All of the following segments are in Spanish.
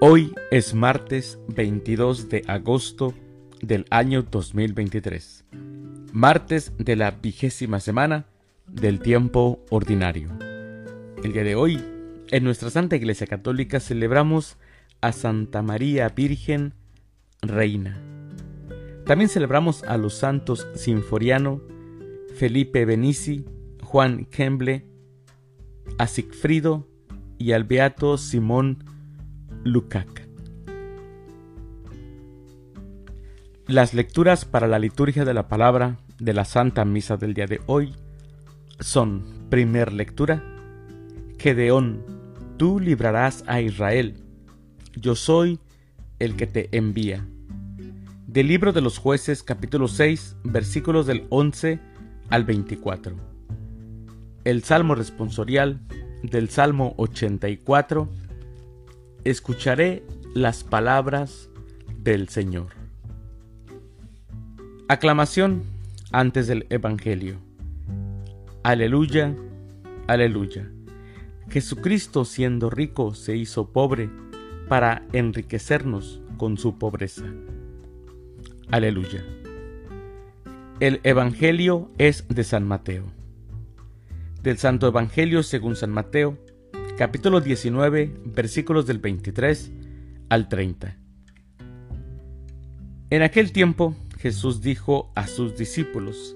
Hoy es martes 22 de agosto del año 2023, martes de la vigésima semana del tiempo ordinario. El día de hoy, en nuestra Santa Iglesia Católica celebramos a Santa María Virgen Reina. También celebramos a los santos Sinforiano, Felipe Benici, Juan Kemble, a Sigfrido y al beato Simón Lukács. Las lecturas para la liturgia de la palabra de la Santa Misa del día de hoy son, primer lectura, Gedeón, tú librarás a Israel, yo soy el que te envía. Del libro de los jueces capítulo 6 versículos del 11 al 24. El Salmo responsorial del Salmo 84 escucharé las palabras del Señor. Aclamación antes del Evangelio. Aleluya, aleluya. Jesucristo siendo rico se hizo pobre para enriquecernos con su pobreza. Aleluya. El Evangelio es de San Mateo. Del Santo Evangelio según San Mateo, capítulo 19, versículos del 23 al 30. En aquel tiempo Jesús dijo a sus discípulos,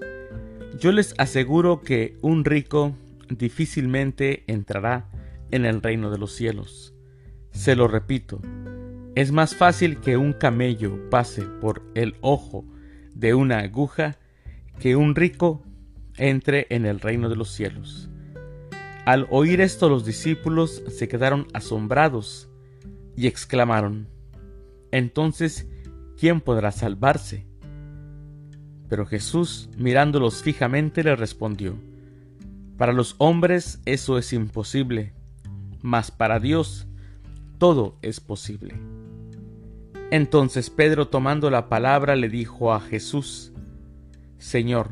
Yo les aseguro que un rico difícilmente entrará en el reino de los cielos. Se lo repito, es más fácil que un camello pase por el ojo de una aguja que un rico entre en el reino de los cielos. Al oír esto los discípulos se quedaron asombrados y exclamaron, Entonces, ¿quién podrá salvarse? Pero Jesús, mirándolos fijamente, le respondió, Para los hombres eso es imposible, mas para Dios todo es posible. Entonces Pedro, tomando la palabra, le dijo a Jesús, Señor,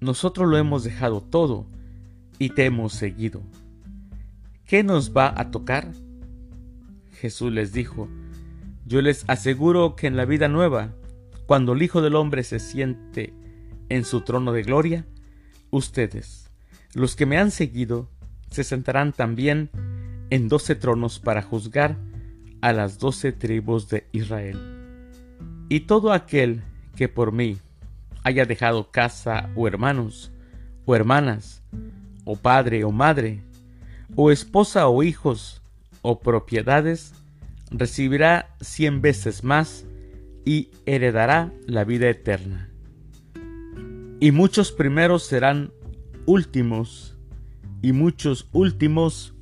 nosotros lo hemos dejado todo, y te hemos seguido. ¿Qué nos va a tocar? Jesús les dijo, yo les aseguro que en la vida nueva, cuando el Hijo del Hombre se siente en su trono de gloria, ustedes, los que me han seguido, se sentarán también en doce tronos para juzgar a las doce tribus de Israel. Y todo aquel que por mí haya dejado casa o hermanos o hermanas, o padre o madre, o esposa o hijos, o propiedades, recibirá cien veces más y heredará la vida eterna. Y muchos primeros serán últimos, y muchos últimos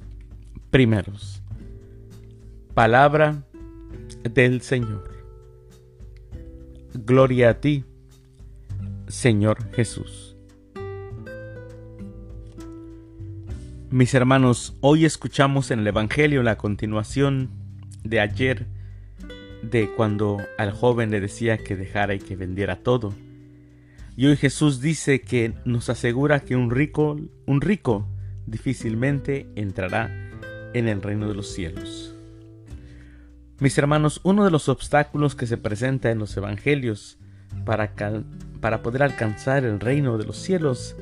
primeros. Palabra del Señor. Gloria a ti, Señor Jesús. Mis hermanos, hoy escuchamos en el Evangelio la continuación de ayer, de cuando al joven le decía que dejara y que vendiera todo. Y hoy Jesús dice que nos asegura que un rico, un rico difícilmente entrará en el reino de los cielos. Mis hermanos, uno de los obstáculos que se presenta en los evangelios para, para poder alcanzar el reino de los cielos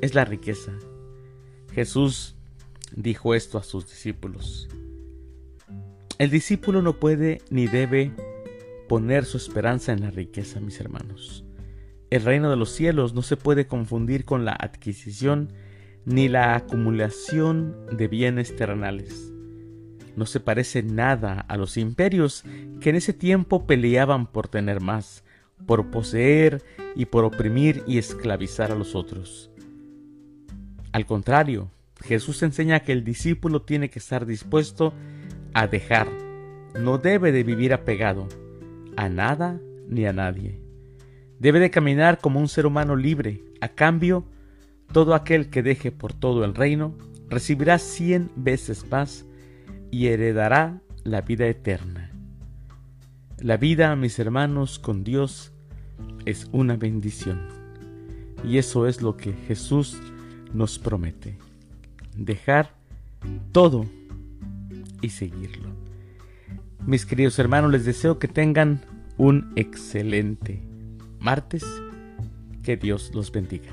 es la riqueza. Jesús dijo esto a sus discípulos. El discípulo no puede ni debe poner su esperanza en la riqueza, mis hermanos. El reino de los cielos no se puede confundir con la adquisición ni la acumulación de bienes terrenales. No se parece nada a los imperios que en ese tiempo peleaban por tener más, por poseer y por oprimir y esclavizar a los otros. Al contrario, Jesús enseña que el discípulo tiene que estar dispuesto a dejar, no debe de vivir apegado a nada ni a nadie. Debe de caminar como un ser humano libre. A cambio, todo aquel que deje por todo el reino recibirá cien veces más y heredará la vida eterna. La vida, mis hermanos, con Dios es una bendición. Y eso es lo que Jesús nos promete. Dejar todo y seguirlo. mis queridos hermanos, les deseo que tengan un excelente martes. Que Dios los bendiga.